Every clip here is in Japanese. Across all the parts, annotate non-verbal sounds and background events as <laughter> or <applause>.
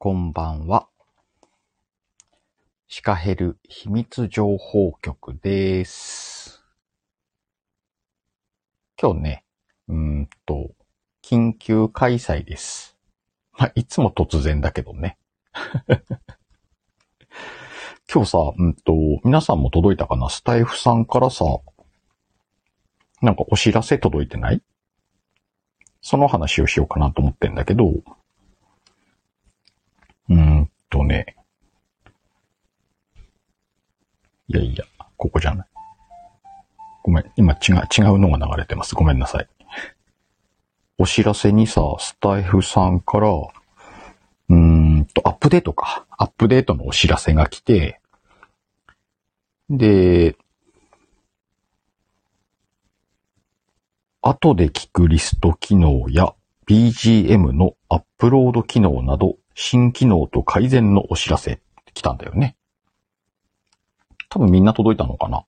こんばんは。シカヘル秘密情報局です。今日ね、うんと、緊急開催です。まあ、いつも突然だけどね。<laughs> 今日さ、うんと、皆さんも届いたかな？スタイフさんからさ、なんかお知らせ届いてない？その話をしようかなと思ってんだけど、うーんとね。いやいや、ここじゃない。ごめん、今違う、違うのが流れてます。ごめんなさい。お知らせにさ、スタイフさんから、うーんと、アップデートか。アップデートのお知らせが来て、で、後で聞くリスト機能や BGM のアップロード機能など新機能と改善のお知らせ来たんだよね。多分みんな届いたのかな。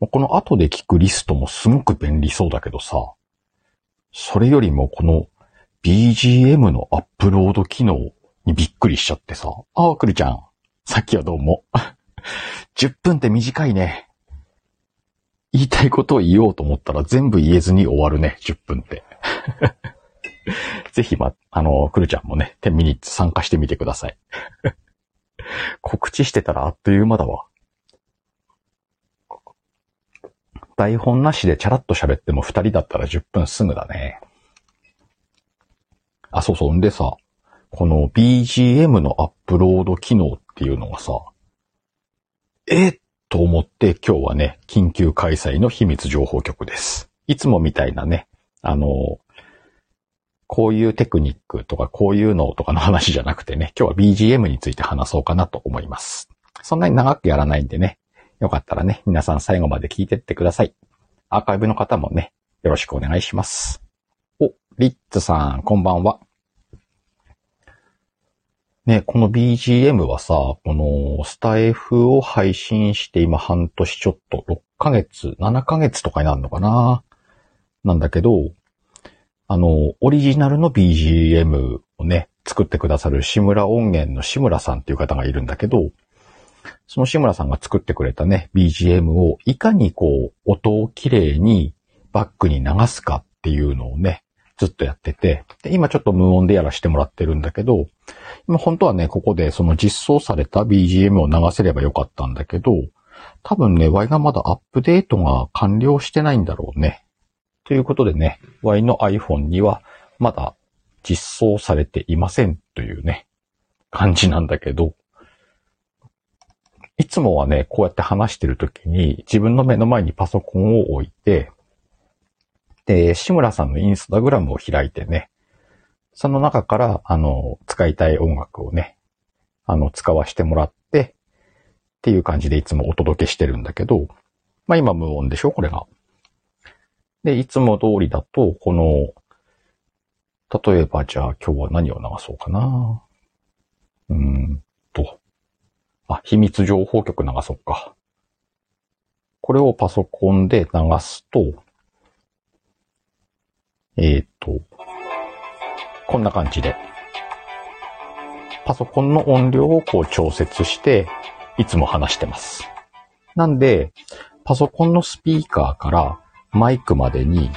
この後で聞くリストもすごく便利そうだけどさ、それよりもこの BGM のアップロード機能にびっくりしちゃってさ。ああ、くるちゃん。さっきはどうも。<laughs> 10分って短いね。言いたいことを言おうと思ったら全部言えずに終わるね、10分って。<laughs> <laughs> ぜひ、ま、あの、くるちゃんもね、10ミニッツ参加してみてください。<laughs> 告知してたらあっという間だわ。台本なしでチャラッと喋っても2人だったら10分すぐだね。あ、そうそう。んでさ、この BGM のアップロード機能っていうのがさ、えと思って今日はね、緊急開催の秘密情報局です。いつもみたいなね、あの、こういうテクニックとかこういうのとかの話じゃなくてね、今日は BGM について話そうかなと思います。そんなに長くやらないんでね、よかったらね、皆さん最後まで聞いてってください。アーカイブの方もね、よろしくお願いします。お、リッツさん、こんばんは。ね、この BGM はさ、このスタイフを配信して今半年ちょっと、6ヶ月、7ヶ月とかになるのかななんだけど、あの、オリジナルの BGM をね、作ってくださる志村音源の志村さんっていう方がいるんだけど、その志村さんが作ってくれたね、BGM をいかにこう、音をきれいにバックに流すかっていうのをね、ずっとやってて、で今ちょっと無音でやらせてもらってるんだけど、今本当はね、ここでその実装された BGM を流せればよかったんだけど、多分ね、Y がまだアップデートが完了してないんだろうね。ということでね、Y の iPhone にはまだ実装されていませんというね、感じなんだけど、いつもはね、こうやって話してるときに自分の目の前にパソコンを置いて、で、志村さんのインスタグラムを開いてね、その中から、あの、使いたい音楽をね、あの、使わせてもらって、っていう感じでいつもお届けしてるんだけど、まあ今無音でしょ？これが。で、いつも通りだと、この、例えばじゃあ今日は何を流そうかな。うーんと。あ、秘密情報局流そうか。これをパソコンで流すと、えーっと、こんな感じで。パソコンの音量をこう調節して、いつも話してます。なんで、パソコンのスピーカーからマイクまでに、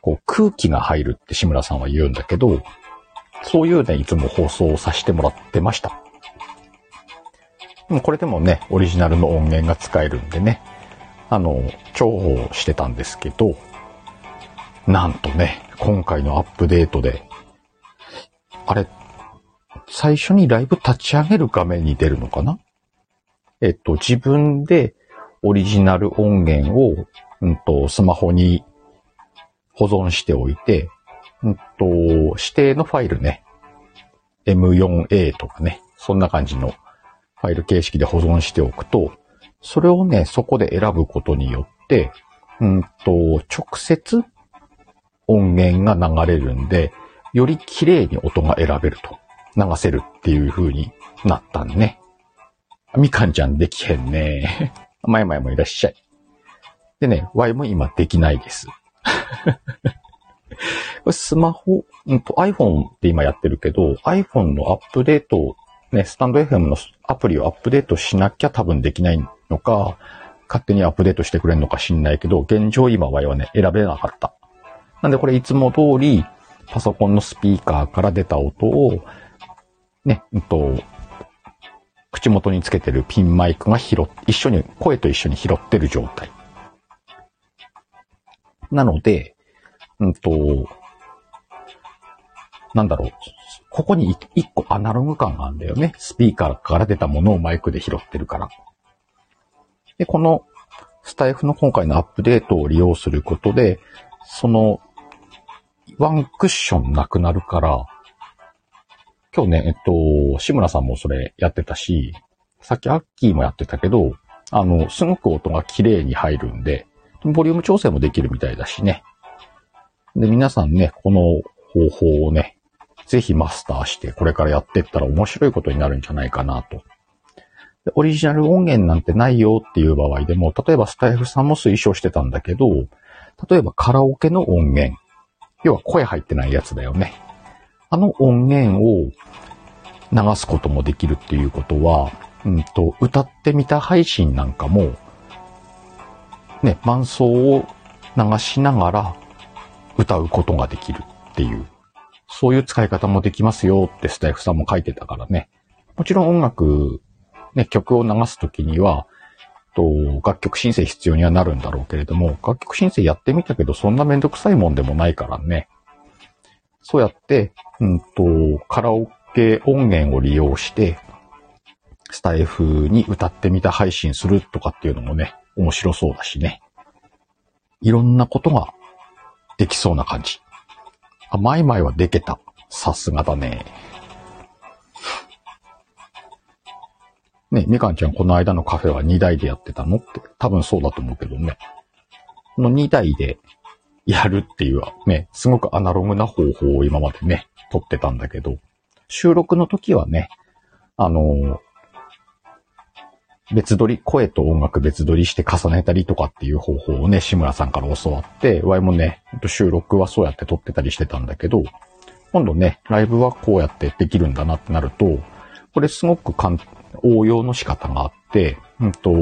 こう空気が入るって志村さんは言うんだけど、そういうね、いつも放送をさせてもらってました。でもこれでもね、オリジナルの音源が使えるんでね、あの、重宝してたんですけど、なんとね、今回のアップデートで、あれ、最初にライブ立ち上げる画面に出るのかな？えっと、自分でオリジナル音源を、うんと、スマホに保存しておいて、うんと、指定のファイルね、M4A とかね、そんな感じのファイル形式で保存しておくと、それをね、そこで選ぶことによって、うんと、直接音源が流れるんで、より綺麗に音が選べると、流せるっていう風になったんね。みかんちゃんできへんね。<laughs> まやまやもいらっしゃい。でね、Y も今できないです。<laughs> れスマホ、うんと iPhone って今やってるけど、iPhone のアップデート、ね、スタンド FM のアプリをアップデートしなきゃ多分できないのか、勝手にアップデートしてくれるのか知んないけど、現状今 Y はね、選べなかった。なんでこれいつも通り、パソコンのスピーカーから出た音を、ね、うんと、口元につけてるピンマイクが拾っ、一緒に、声と一緒に拾ってる状態。なので、うんと、なんだろう。ここに一個アナログ感があるんだよね。スピーカーから出たものをマイクで拾ってるから。で、このスタイフの今回のアップデートを利用することで、そのワンクッションなくなるから、今日ね、えっと、志村さんもそれやってたし、さっきアッキーもやってたけど、あの、すごく音が綺麗に入るんで、ボリューム調整もできるみたいだしね。で、皆さんね、この方法をね、ぜひマスターして、これからやっていったら面白いことになるんじゃないかなと。でオリジナル音源なんてないよっていう場合でも、例えばスタイフさんも推奨してたんだけど、例えばカラオケの音源。要は声入ってないやつだよね。あの音源を流すこともできるっていうことは、うんと、歌ってみた配信なんかも、ね、伴奏を流しながら歌うことができるっていう、そういう使い方もできますよってスタイフさんも書いてたからね。もちろん音楽、ね、曲を流すときには、と、楽曲申請必要にはなるんだろうけれども、楽曲申請やってみたけど、そんなめんどくさいもんでもないからね。そうやって、うんと、カラオケ音源を利用して、スタイフに歌ってみた配信するとかっていうのもね、面白そうだしね。いろんなことができそうな感じ。あ、マイマイはでけた。さすがだね。ね、みかんちゃんこの間のカフェは2台でやってたの？って多分そうだと思うけどね。この2台でやるっていうね、すごくアナログな方法を今までね、撮ってたんだけど、収録の時はね、あのー、別撮り、声と音楽別撮りして重ねたりとかっていう方法をね、志村さんから教わって、ワイもね、収録はそうやって撮ってたりしてたんだけど、今度ね、ライブはこうやってできるんだなってなると、これすごく応用の仕方があって、うんと、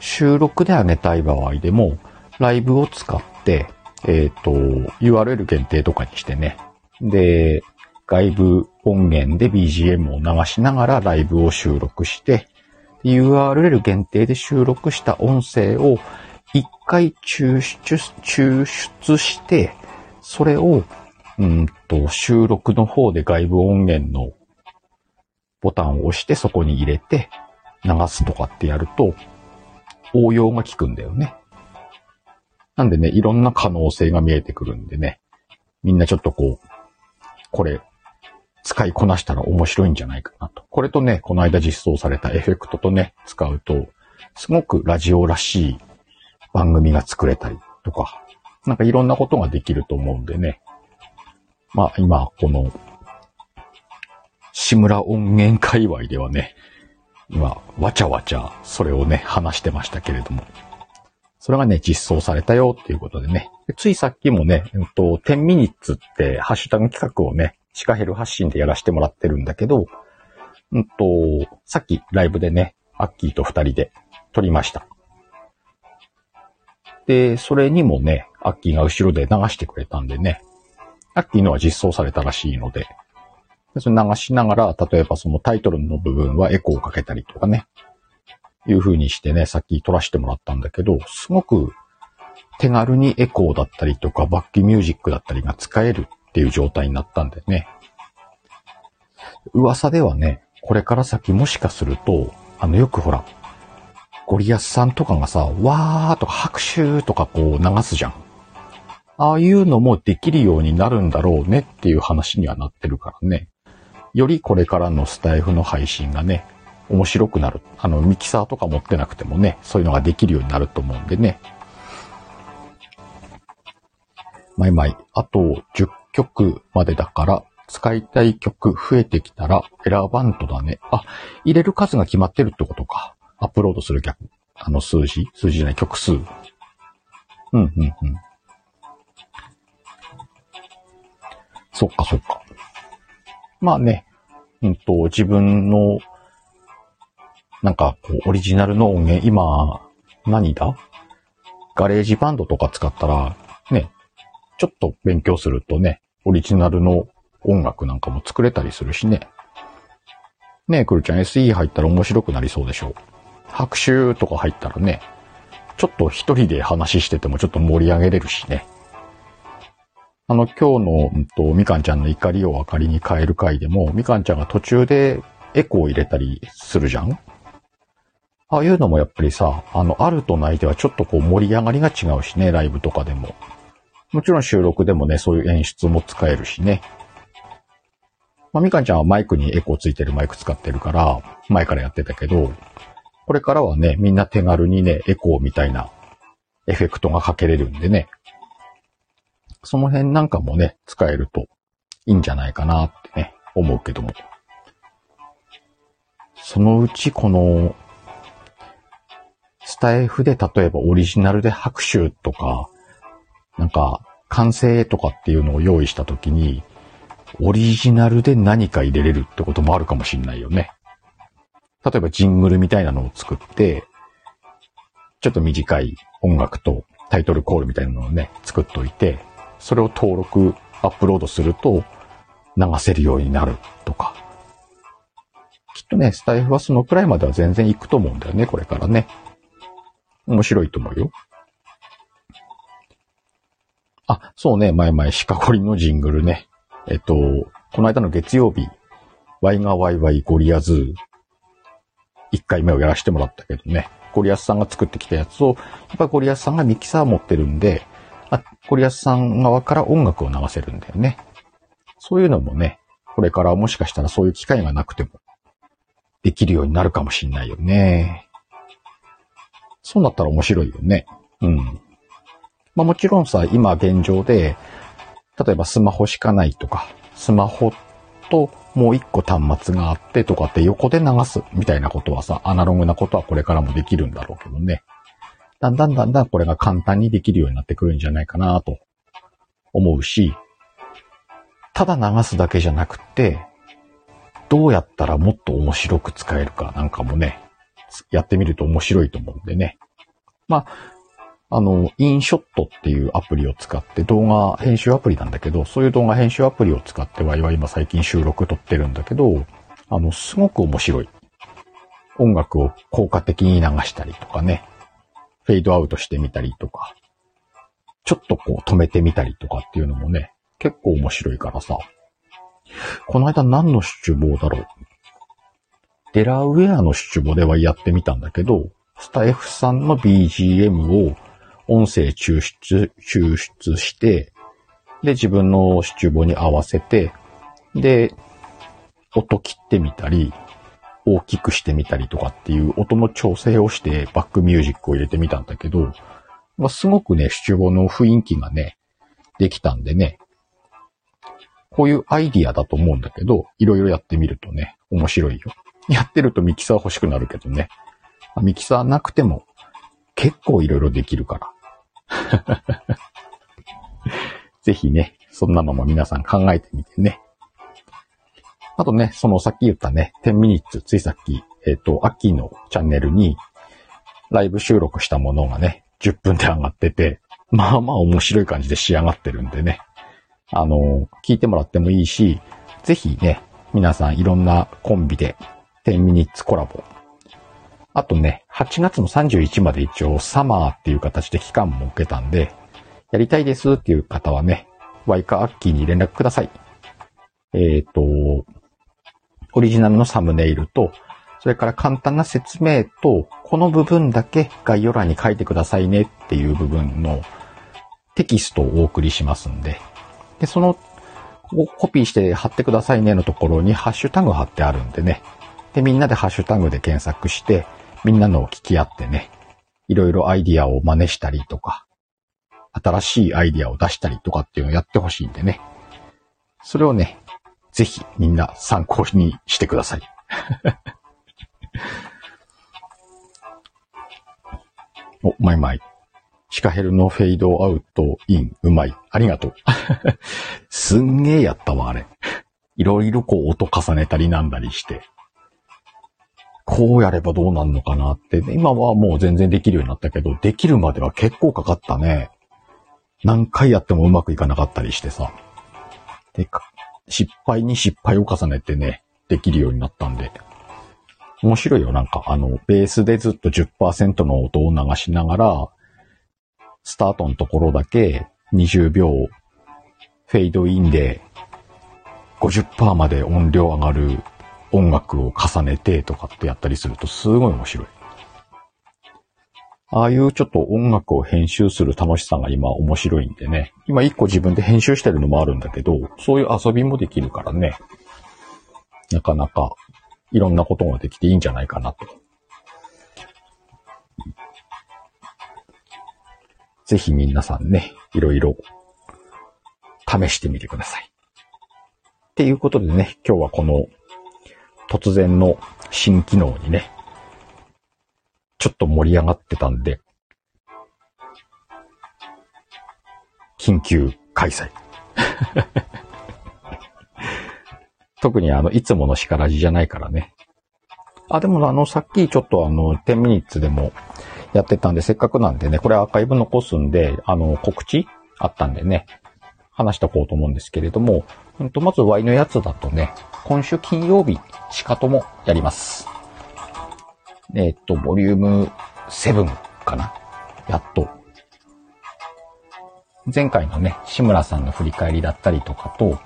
収録で上げたい場合でも、ライブを使って、えっ、ー、と、URL 限定とかにしてね。で、外部音源で BGM を流しながらライブを収録して、URL 限定で収録した音声を一回抽出、抽出して、それを、うんと、収録の方で外部音源のボタンを押してそこに入れて流すとかってやると応用が効くんだよね。なんでね、いろんな可能性が見えてくるんでね、みんなちょっとこう、これ、使いこなしたら面白いんじゃないかなと。これとね、この間実装されたエフェクトとね、使うと、すごくラジオらしい番組が作れたりとか、なんかいろんなことができると思うんでね。まあ今、この志村音源界隈ではね、今、わちゃわちゃ、それをね、話してましたけれども。それがね、実装されたよっていうことでね。ついさっきもね、えっと、10ミニッツってハッシュタグ企画をね、シカヘル発信でやらせてもらってるんだけど、うんと、さっきライブでね、アッキーと二人で撮りました。で、それにもね、アッキーが後ろで流してくれたんでね、アッキーのは実装されたらしいので、それ流しながら、例えばそのタイトルの部分はエコーをかけたりとかね、いう風にしてね、さっき撮らせてもらったんだけど、すごく手軽にエコーだったりとか、バックミュージックだったりが使えるっていう状態になったんでね。噂ではね、これから先もしかすると、あのよくほら、ゴリアスさんとかがさ、わーとか拍手とかこう流すじゃん。ああいうのもできるようになるんだろうねっていう話にはなってるからね。よりこれからのスタイフの配信がね、面白くなる。あの、ミキサーとか持ってなくてもね、そういうのができるようになると思うんでね。まいまい、あと10曲までだから、使いたい曲増えてきたら選ばんとだね。あ、入れる数が決まってるってことか。アップロードする逆。あの数字？数字じゃない、曲数。うん、うん、うん。そっかそっか。まあね、うんと、自分の、なんか、こう、オリジナルの音源、今、何だ？ガレージバンドとか使ったら、ね、ちょっと勉強するとね、オリジナルの音楽なんかも作れたりするしね。ねえ、くるちゃん SE 入ったら面白くなりそうでしょう。拍手とか入ったらね、ちょっと一人で話しててもちょっと盛り上げれるしね。あの、今日の、うんと、みかんちゃんの怒りを明かりに変える回でも、みかんちゃんが途中でエコーを入れたりするじゃんああいうのもやっぱりさ、あの、あるとないではちょっとこう盛り上がりが違うしね、ライブとかでも。もちろん収録でもね、そういう演出も使えるしね。まあ、みかんちゃんはマイクにエコーついてるマイク使ってるから、前からやってたけど、これからはね、みんな手軽にね、エコーみたいなエフェクトがかけれるんでね。その辺なんかもね、使えるといいんじゃないかなってね、思うけども。そのうちこの、スタイフで例えばオリジナルで拍手とか、なんか、完成とかっていうのを用意したときに、オリジナルで何か入れれるってこともあるかもしんないよね。例えばジングルみたいなのを作って、ちょっと短い音楽とタイトルコールみたいなのをね、作っといて、それを登録、アップロードすると流せるようになるとか。きっとね、スタイフはそのくらいまでは全然行くと思うんだよね、これからね。面白いと思うよ。あ、そうね、前々、シカゴリのジングルね。えっと、この間の月曜日、ワイがワイワイゴリアズ、1回目をやらせてもらったけどね。ゴリアスさんが作ってきたやつを、やっぱゴリアスさんがミキサー持ってるんで、あ、ゴリアスさん側から音楽を流せるんだよね。そういうのもね、これからもしかしたらそういう機会がなくても、できるようになるかもしんないよね。そうなったら面白いよね。うん。まあもちろんさ、今現状で、例えばスマホしかないとか、スマホともう一個端末があってとかって横で流すみたいなことはさ、アナログなことはこれからもできるんだろうけどね。だんだんだんだんこれが簡単にできるようになってくるんじゃないかなと思うし、ただ流すだけじゃなくて、どうやったらもっと面白く使えるかなんかもね、やってみると面白いと思うんでね。まあ、あの、インショットっていうアプリを使って動画編集アプリなんだけど、そういう動画編集アプリを使ってワイワイ今最近収録撮ってるんだけど、あの、すごく面白い。音楽を効果的に流したりとかね、フェードアウトしてみたりとか、ちょっとこう止めてみたりとかっていうのもね、結構面白いからさ。この間何の出簿だろうデラウェアの出簿ではやってみたんだけど、スタイフさんの BGM を音声抽出、抽出して、で、自分の出簿に合わせて、で、音切ってみたり、大きくしてみたりとかっていう音の調整をしてバックミュージックを入れてみたんだけど、まあ、すごくね、出簿の雰囲気がね、できたんでね、こういうアイディアだと思うんだけど、いろいろやってみるとね、面白いよ。やってるとミキサー欲しくなるけどね。ミキサーなくても結構いろいろできるから。<laughs> ぜひね、そんなのも皆さん考えてみてね。あとね、そのさっき言ったね、10ミニッツ、ついさっき、えっ、ー、と、秋のチャンネルに、ライブ収録したものがね、10分で上がってて、まあまあ面白い感じで仕上がってるんでね。あの、聞いてもらってもいいし、ぜひね、皆さんいろんなコンビで10ミニッツコラボあとね、8月の31まで一応サマーっていう形で期間も設けたんで、やりたいですっていう方はね、ワイカアッキーに連絡ください。えっ、ー、と、オリジナルのサムネイルと、それから簡単な説明と、この部分だけ概要欄に書いてくださいねっていう部分のテキストをお送りしますんで、で、そのコピーして貼ってくださいねのところにハッシュタグ貼ってあるんでね。で、みんなでハッシュタグで検索して、みんなのを聞き合ってね、いろいろアイディアを真似したりとか、新しいアイディアを出したりとかっていうのをやってほしいんでね。それをね、ぜひみんな参考にしてください。<laughs> お、マイマイ。シカヘルのフェイドアウトイン、うまい。ありがとう。<laughs> すんげえやったわ、あれ。いろいろこう音重ねたりなんだりして。こうやればどうなんのかなって、今はもう全然できるようになったけど、できるまでは結構かかったね。何回やってもうまくいかなかったりしてさ。で、失敗に失敗を重ねてね、できるようになったんで。面白いよ、なんか、あの、ベースでずっと10%の音を流しながら、スタートのところだけ20秒フェードインで50%まで音量上がる音楽を重ねてとかってやったりするとすごい面白い。ああいうちょっと音楽を編集する楽しさが今面白いんでね。今一個自分で編集してるのもあるんだけど、そういう遊びもできるからね。なかなかいろんなことができていいんじゃないかなと。ぜひ皆さんね、いろいろ試してみてください。っていうことでね、今日はこの突然の新機能にね、ちょっと盛り上がってたんで、緊急開催。<laughs> 特にあの、いつもの叱らじじゃないからね。あ、でもあの、さっきちょっとあの、10ミニッツでもやってたんで、せっかくなんでね、これアーカイブ残すんで、あの、告知あったんでね、話しておこうと思うんですけれども、うんと、まず Y のやつだとね、今週金曜日、しかともやります。えっと、ボリューム7かな？やっと。前回のね、志村さんの振り返りだったりとかと、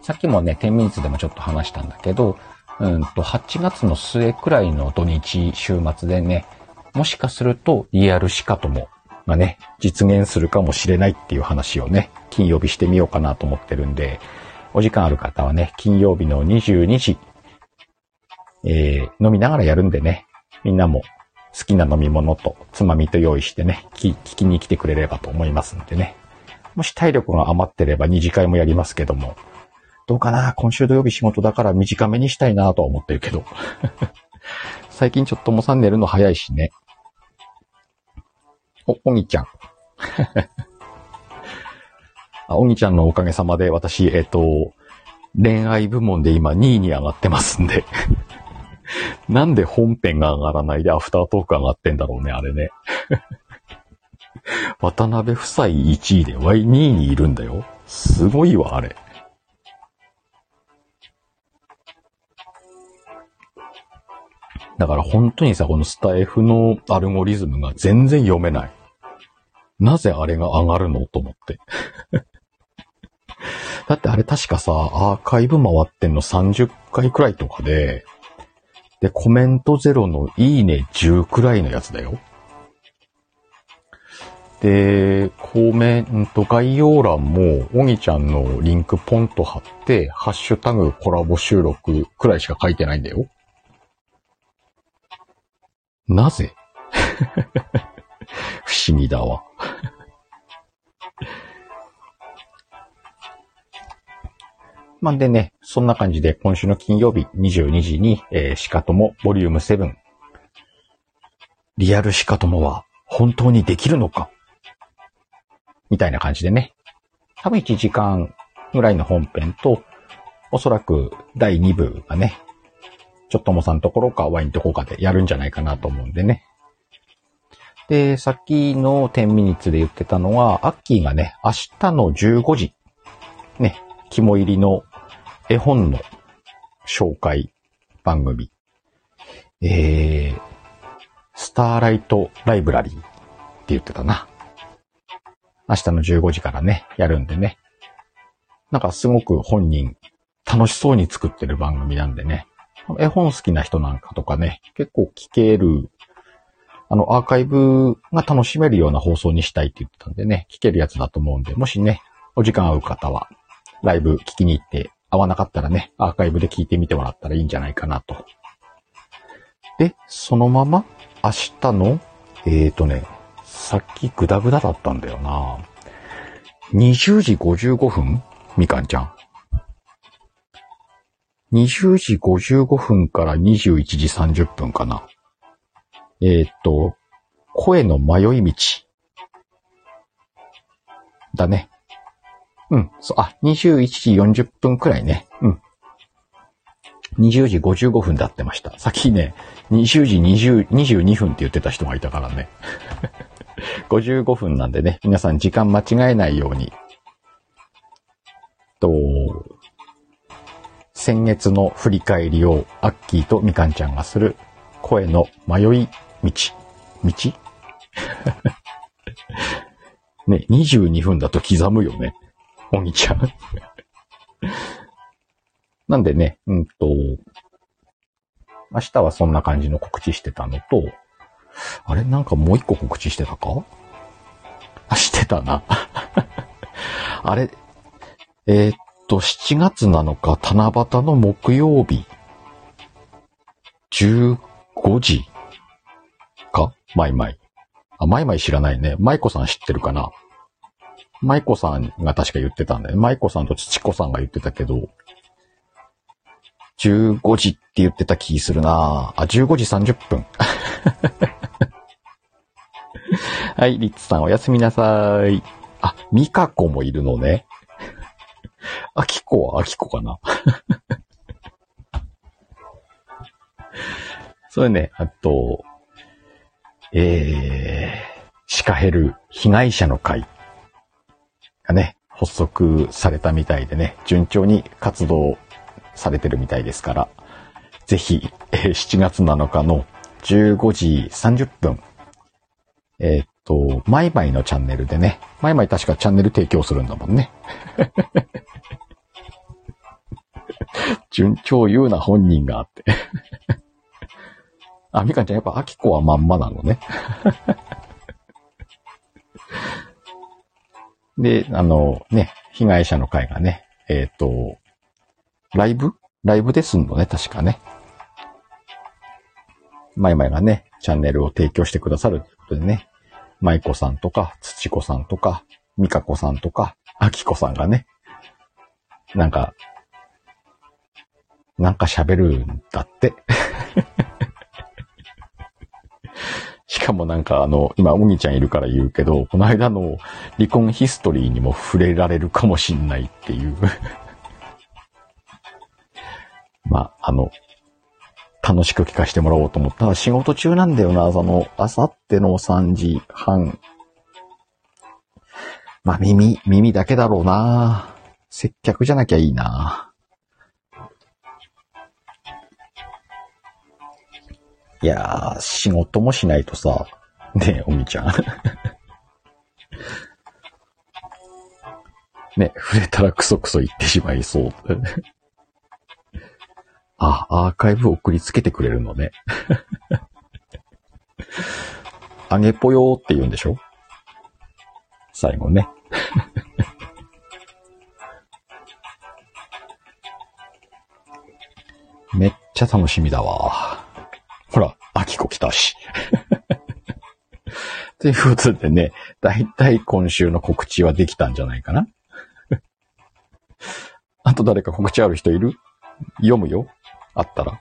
さっきもね、10ミニッツでもちょっと話したんだけど、うんと、8月の末くらいの土日、週末でね、もしかするとリアルシカトモがね、実現するかもしれないっていう話をね、金曜日してみようかなと思ってるんで、お時間ある方はね、金曜日の22時、えー、飲みながらやるんでね、みんなも好きな飲み物とつまみと用意してね、聞きに来てくれればと思いますんでね。もし体力が余ってれば2次会もやりますけども、どうかな今週土曜日仕事だから短めにしたいなとは思ってるけど。<laughs> 最近ちょっともさん寝るの早いしね。お、おぎちゃん。あ、おぎちゃんのおかげさまで私、えっ、と、恋愛部門で今2位に上がってますんで <laughs> なんで本編が上がらないでアフタートーク上がってんだろうね、あれね <laughs> 渡辺夫妻1位で Y2 位にいるんだよ。すごいわ、あれ。だから本当にさ、このスタイフのアルゴリズムが全然読めない。なぜあれが上がるの？と思って <laughs> <laughs> だってあれ確かさ、アーカイブ回ってんの30回くらいとかで、で、コメントゼロのいいね10くらいのやつだよ。で、コメント概要欄も、おぎちゃんのリンクポンと貼って、ハッシュタグコラボ収録くらいしか書いてないんだよ。なぜ？<laughs> 不思議だわまんでね、そんな感じで今週の金曜日22時に、えー、シカトモボリューム7。リアルシカトモは本当にできるのか？みたいな感じでね。多分1時間ぐらいの本編と、おそらく第2部がね、ちょっともさんところかワインとこかでやるんじゃないかなと思うんでね。で、さっきの10ミニッツで言ってたのは、アッキーがね、明日の15時、ね、肝入りの絵本の紹介番組、えー、スターライトライブラリーって言ってたな。明日の15時からね、やるんでね。なんかすごく本人楽しそうに作ってる番組なんでね。絵本好きな人なんかとかね、結構聞ける、あの、アーカイブが楽しめるような放送にしたいって言ってたんでね、聞けるやつだと思うんで、もしね、お時間合う方は、ライブ聞きに行って、合わなかったらね、アーカイブで聞いてみてもらったらいいんじゃないかなと。で、そのまま、明日の、えーとね、さっきグダグダだったんだよな。20時55分？みかんちゃん。20時55分から21時30分かな。えー、と、声の迷い道だね。うん、そう、あ、21時40分くらいね。うん。20時55分で合ってました。さっきね、20時20 22分って言ってた人がいたからね。<laughs> 55分なんでね、皆さん時間間違えないように。と、先月の振り返りをアッキーとみかんちゃんがする声の迷い道。道？<laughs> ね、22分だと刻むよね。おぎちゃん。なんでね、うんと、明日はそんな感じの告知してたのと、あれ？なんかもう一個告知してたか？あ、してたな。<laughs> あれ？えーっと、7月7日、七夕の木曜日、15時か？マイマイ。あ、マイマイ知らないね。マイコさん知ってるかな？マイコさんが確か言ってたんだよね。マイコさんとチコさんが言ってたけど、15時って言ってた気するなあ、15時30分。<laughs> はい、リッツさんおやすみなさい。あ、ミカコもいるのね。<laughs> アキコはアキコかな。<laughs> それね、あと、えー、シカヘル被害者の会がね、発足されたみたいでね、順調に活動されてるみたいですから、ぜひ、えー7月7日の15時30分、えーっと、マイマイのチャンネルでね、マイマイ確かチャンネル提供するんだもんね。<laughs> 順調言うな本人があって。<laughs> あ、みかんちゃんやっぱアキコはまんまなのね。で、あのね、被害者の会がね、えっ、と、ライブ？ライブですんのね、確かね。マイマイがね、チャンネルを提供してくださるということでね、マイコさんとか、土子さんとか、ミカコさんとか、アキコさんがね、なんか、なんか喋るんだって。しかもなんかあの、今、おぎちゃんいるから言うけど、この間の離婚ヒストリーにも触れられるかもしんないっていう。<laughs> まあ、あの、楽しく聞かせてもらおうと思ったら仕事中なんだよな、その、あさっての3時半。まあ、耳、耳だけだろうな。接客じゃなきゃいいな。いやー、仕事もしないとさ、ねえ、おみちゃん。ね、触れたらクソクソ言ってしまいそう。あ、アーカイブ送りつけてくれるのね。あげぽよーって言うんでしょ？最後ね。めっちゃ楽しみだわ。秋子来たし。<laughs> ということでね、だいたい今週の告知はできたんじゃないかな。<laughs> あと誰か告知ある人いる？読むよ。あったら。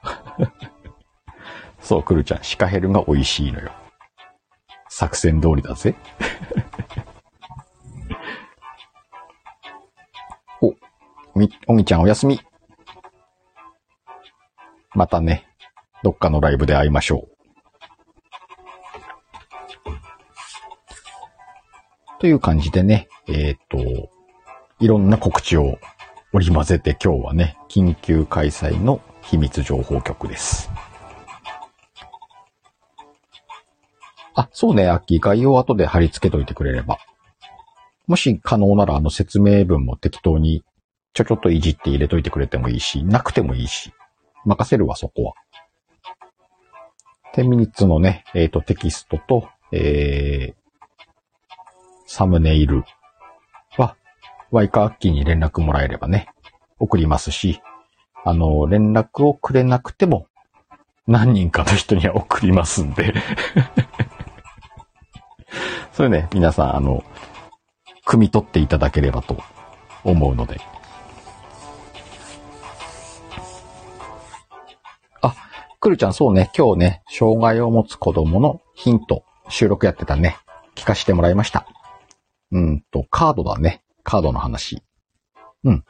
<laughs> そう、くるちゃん、シカヘルが美味しいのよ。作戦通りだぜ。お、み、おみちゃんおやすみ。またね、どっかのライブで会いましょう。という感じでね、えっ、と、いろんな告知を織り交ぜて今日はね、緊急開催の秘密情報局です。あ、そうね、アッキー概要後で貼り付けといてくれれば。もし可能ならあの説明文も適当にちょちょっといじって入れといてくれてもいいし、なくてもいいし、任せるわ、そこは。10ミニッツのね、えっ、と、テキストと、えー、サムネイルは、ワイカアッキーに連絡もらえればね、送りますし、あの、連絡をくれなくても、何人かの人には送りますんで。<laughs> それね、皆さん、あの、汲み取っていただければと思うので。くるちゃん、そうね、今日ね、障害を持つ子供のヒント、収録やってたね。聞かせてもらいました。うんと、カードだね。カードの話。うん。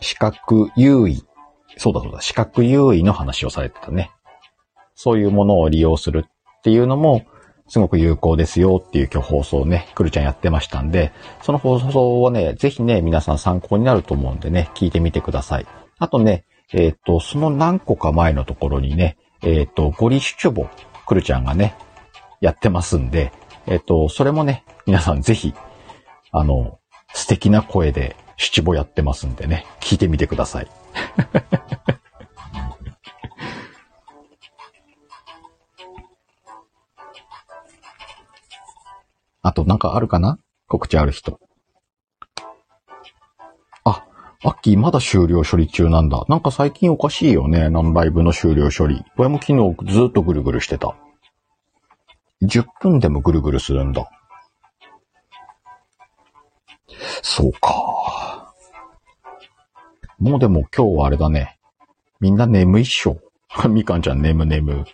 視覚優位。そうだそうだ、視覚優位の話をされてたね。そういうものを利用するっていうのも、すごく有効ですよっていう今日放送をね、くるちゃんやってましたんで、その放送をね、ぜひね、皆さん参考になると思うんでね、聞いてみてください。あとね、えっ、と、その何個か前のところにね、えっ、と、ゴリシュチョボ、くるちゃんがね、やってますんで、えっ、と、それもね、皆さんぜひ、あの、素敵な声で七五やってますんでね、聞いてみてください。<laughs> あとなんかあるかな？告知ある人。アッキーまだ終了処理中なんだ。なんか最近おかしいよね。ナンライブの終了処理。俺も昨日ずっとぐるぐるしてた。10分でもぐるぐるするんだ。そうか。もうでも今日はあれだね。みんな眠いっしょ。<laughs> みかんちゃん眠眠。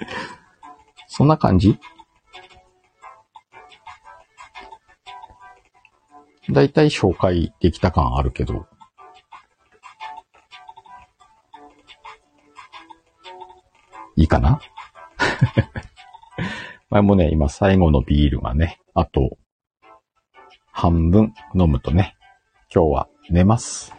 <laughs> そんな感じ？だいたい紹介できた感あるけど。いいかな？<laughs> 前もね、今最後のビールがね、あと、半分飲むとね、今日は寝ます。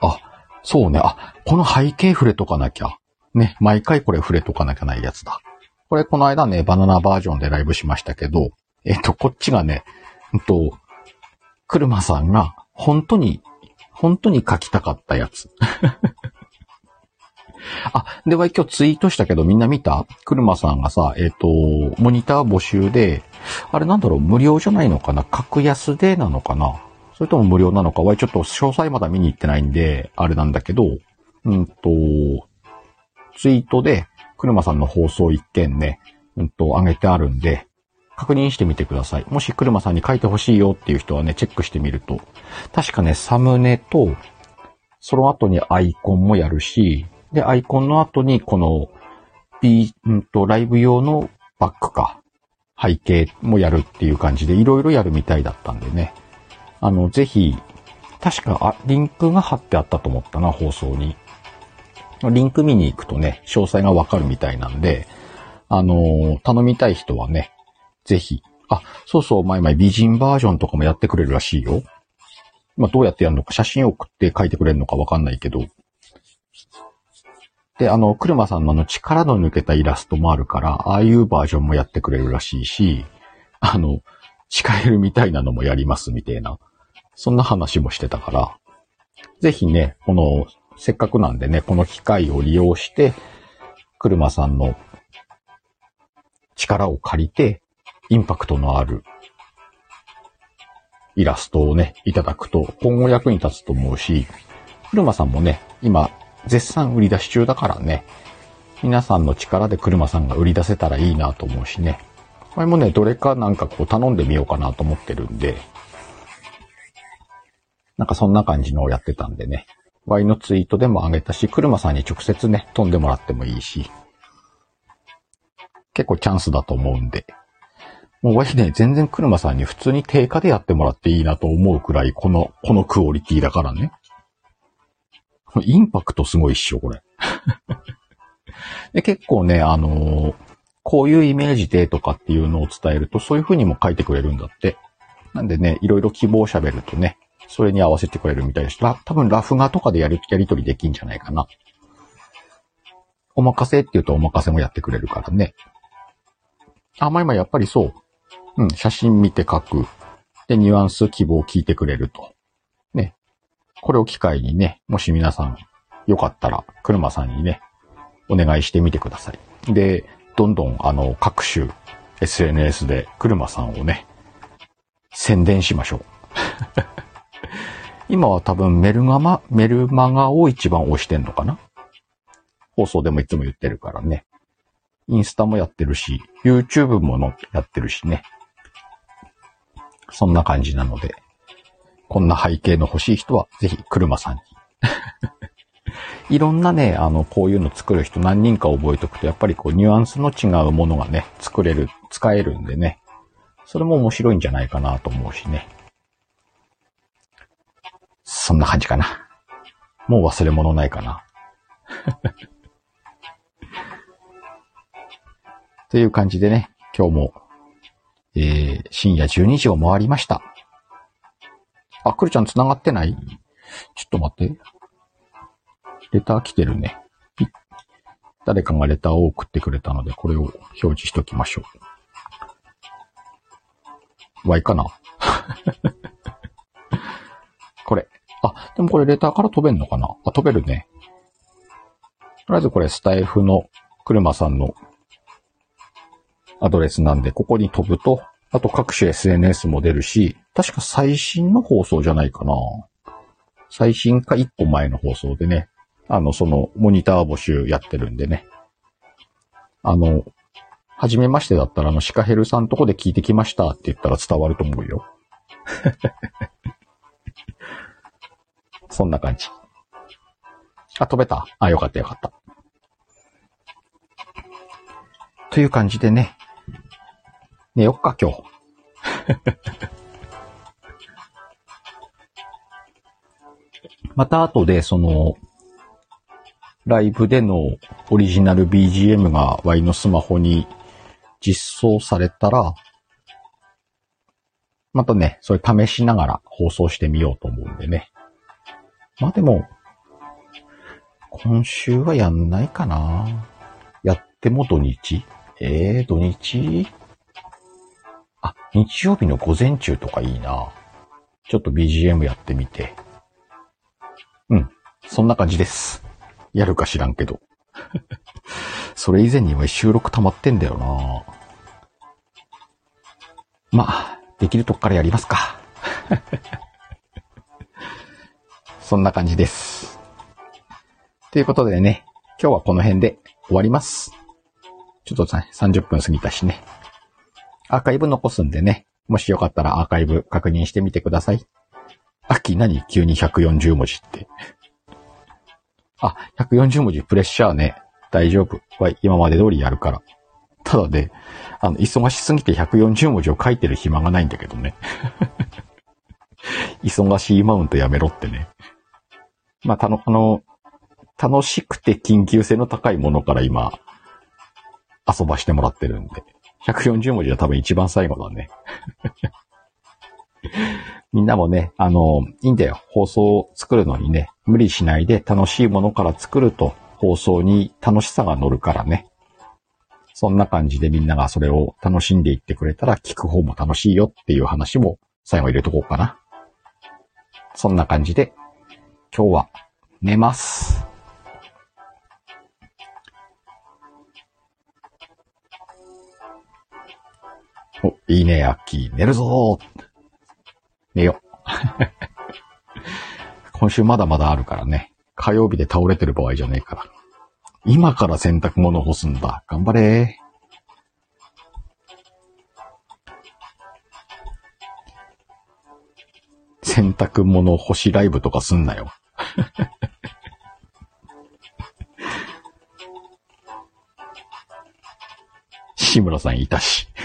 あ、そうね。あ、この背景触れとかなきゃ。ね、毎回これ触れとかなきゃないやつだ。これこの間ね、バナナバージョンでライブしましたけど、えっと、こっちがね、うんと、車さんが本当に、本当に書きたかったやつ。<laughs> あ、では今日ツイートしたけどみんな見た？車さんがさ、えっ、と、モニター募集で、あれなんだろう、無料じゃないのかな？格安でなのかな？それとも無料なのか？はちょっと詳細まだ見に行ってないんで、あれなんだけど、うんと、ツイートで、車さんの放送一件ね、うんと、上げてあるんで、確認してみてください。もし車さんに書いてほしいよっていう人はね、チェックしてみると、確かね、サムネと、その後にアイコンもやるし、で、アイコンの後にこの、B、うんと、ライブ用のバックか、背景もやるっていう感じで、いろいろやるみたいだったんでね。あの、ぜひ、確か、あ、リンクが貼ってあったと思ったな、放送に。リンク見に行くとね、詳細がわかるみたいなんで、あのー頼みたい人はね、ぜひ。あ、そうそう、前々美人バージョンとかもやってくれるらしいよ。まあ、どうやってやるのか、写真を送って書いてくれるのかわかんないけど。で、あの、車さんのあの力の抜けたイラストもあるから、ああいうバージョンもやってくれるらしいし、あの、誓えるみたいなのもやりますみたいな。そんな話もしてたから、ぜひね、この、せっかくなんでね、この機会を利用して、車さんの力を借りて、インパクトのあるイラストをね、いただくと、今後役に立つと思うし、車さんもね、今、絶賛売り出し中だからね、皆さんの力で車さんが売り出せたらいいなと思うしね。これもね、どれかなんかこう頼んでみようかなと思ってるんで、なんかそんな感じのをやってたんでね。ワイのツイートでも上げたし、車さんに直接ね、飛んでもらってもいいし、結構チャンスだと思うんで。もうワイね、全然車さんに普通に定価でやってもらっていいなと思うくらい、この、このクオリティだからね。インパクトすごいっしょ、これ。<laughs> で結構ね、あのーこういうイメージでとかっていうのを伝えると、そういう風にも書いてくれるんだって。なんでね、いろいろ希望喋るとね、それに合わせてくれるみたいです。ラ多分ラフ画とかでやり、やり取りできんじゃないかな。お任せって言うとお任せもやってくれるからね。あ、まあ今やっぱりそう。うん、写真見て書く。で、ニュアンス希望を聞いてくれると。ね。これを機会にね、もし皆さんよかったら、車さんにね、お願いしてみてください。で、どんどんあの、各種 SNS で車さんをね、宣伝しましょう。<laughs> 今は多分メルガマ、メルマガを一番推してんのかな？放送でもいつも言ってるからね。インスタもやってるし、YouTube ものやってるしね。そんな感じなので、こんな背景の欲しい人は、ぜひ、車さんに。<laughs> いろんなね、あの、こういうの作る人何人か覚えておくと、やっぱりこう、ニュアンスの違うものがね、作れる、使えるんでね。それも面白いんじゃないかなと思うしね。そんな感じかな。もう忘れ物ないかな。<laughs> という感じでね、今日も、えー、深夜12時を回りました。あ、くるちゃん繋がってない？ちょっと待って。レター来てるね。誰かがレターを送ってくれたので、これを表示しときましょう。Y かな？<laughs> これ。あ、でもこれレターから飛べんのかな？あ、飛べるね。とりあえずこれスタイフの車さんのアドレスなんで、ここに飛ぶと、あと各種 SNS も出るし、確か最新の放送じゃないかな。最新か一個前の放送でね、あの、その、モニター募集やってるんでね。あの、はじめましてだったら、あの、シカヘルさんとこで聞いてきましたって言ったら伝わると思うよ。そんな感じ。あ、飛べたあ、よかったよかった。という感じでね。寝よっか、今日。<laughs> また後で、その、ライブでのオリジナル BGM が Y のスマホに実装されたら、またね、それ試しながら放送してみようと思うんでね。まあでも、今週はやんないかな。やっても土日？ええー、土日？あ、日曜日の午前中とかいいな。ちょっと BGM やってみて。うん。そんな感じです。やるか知らんけど。<laughs> それ以前には収録溜まってんだよな。まあ、できるとこからやりますか。そんな感じです。ということでね、今日はこの辺で終わります。ちょっと、30分過ぎたしね。アーカイブ残すんでね、もしよかったらアーカイブ確認してみてください。秋何？急に140文字って。あ、140文字プレッシャーね。大丈夫。は今まで通りやるから。ただね、あの、忙しすぎて140文字を書いてる暇がないんだけどね。<laughs> 忙しいマウントやめろってね。まあ、たの、あの、楽しくて緊急性の高いものから今、遊ばしてもらってるんで。140文字は多分一番最後だね。<laughs> みんなもね、あの、いいんだよ。放送を作るのにね、無理しないで楽しいものから作ると放送に楽しさが乗るからね。そんな感じでみんながそれを楽しんでいってくれたら聞く方も楽しいよっていう話も最後入れとこうかな。そんな感じで今日は寝ます。お、いいね、アッキー。寝るぞー。寝よ <laughs> 今週まだまだあるからね。火曜日で倒れてる場合じゃねえから。今から洗濯物干すんだ。頑張れ洗濯物干しライブとかすんなよ。<laughs> 志村さんいたし。<laughs>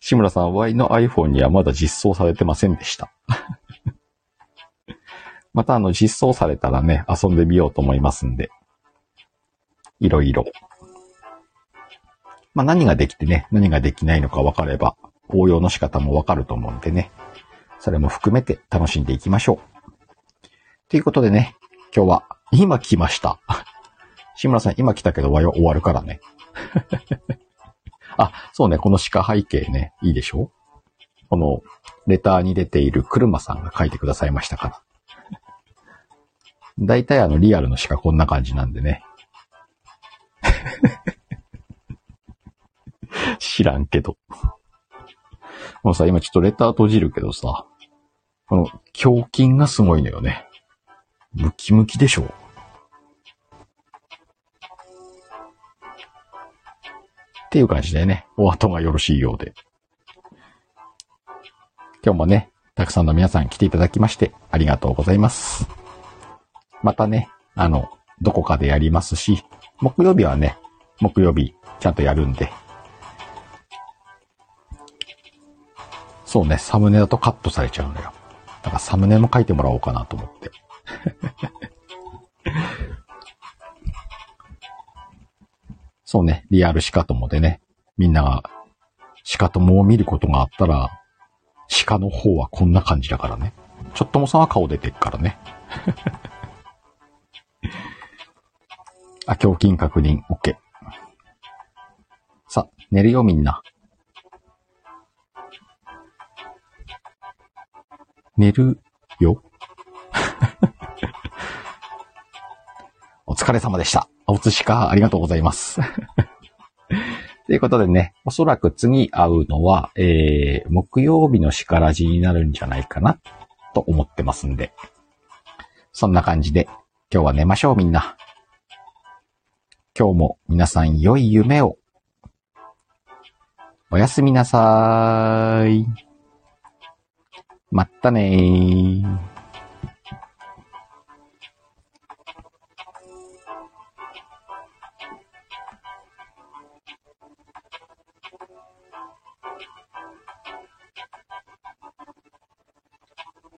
志村さん Y の iPhone にはまだ実装されてませんでした。<laughs> またあの実装されたらね、遊んでみようと思いますんで。いろいろ。まあ何ができてね、何ができないのか分かれば、応用の仕方も分かると思うんでね。それも含めて楽しんでいきましょう。ということでね、今日は、今来ました。<laughs> 志村さん今来たけど終わるからね。<laughs> あ、そうね、この鹿背景ね、いいでしょ？この、レターに出ている車さんが書いてくださいましたから。だいたいあの、リアルの鹿こんな感じなんでね。<laughs> 知らんけど。もうさ、今ちょっとレター閉じるけどさ、この、胸筋がすごいのよね。ムキムキでしょっていう感じでね、お後がよろしいようで。今日もね、たくさんの皆さん来ていただきましてありがとうございます。またね、あの、どこかでやりますし、木曜日はね、木曜日ちゃんとやるんで。そうね、サムネだとカットされちゃうのよ。だからサムネも書いてもらおうかなと思って。<laughs> そうね、リアルシカトモでね、みんながシカトモを見ることがあったら、鹿の方はこんな感じだからね。ちょっともさんは顔出てっからね。<laughs> あ、胸筋確認、OK。さ、寝るよみんな。寝るよ疲れ様でした。おつしかありがとうございます。<laughs> ということでね、おそらく次会うのは、えー、木曜日のしからじになるんじゃないかな、と思ってますんで。そんな感じで、今日は寝ましょうみんな。今日も皆さん良い夢を。おやすみなさーい。まったねー。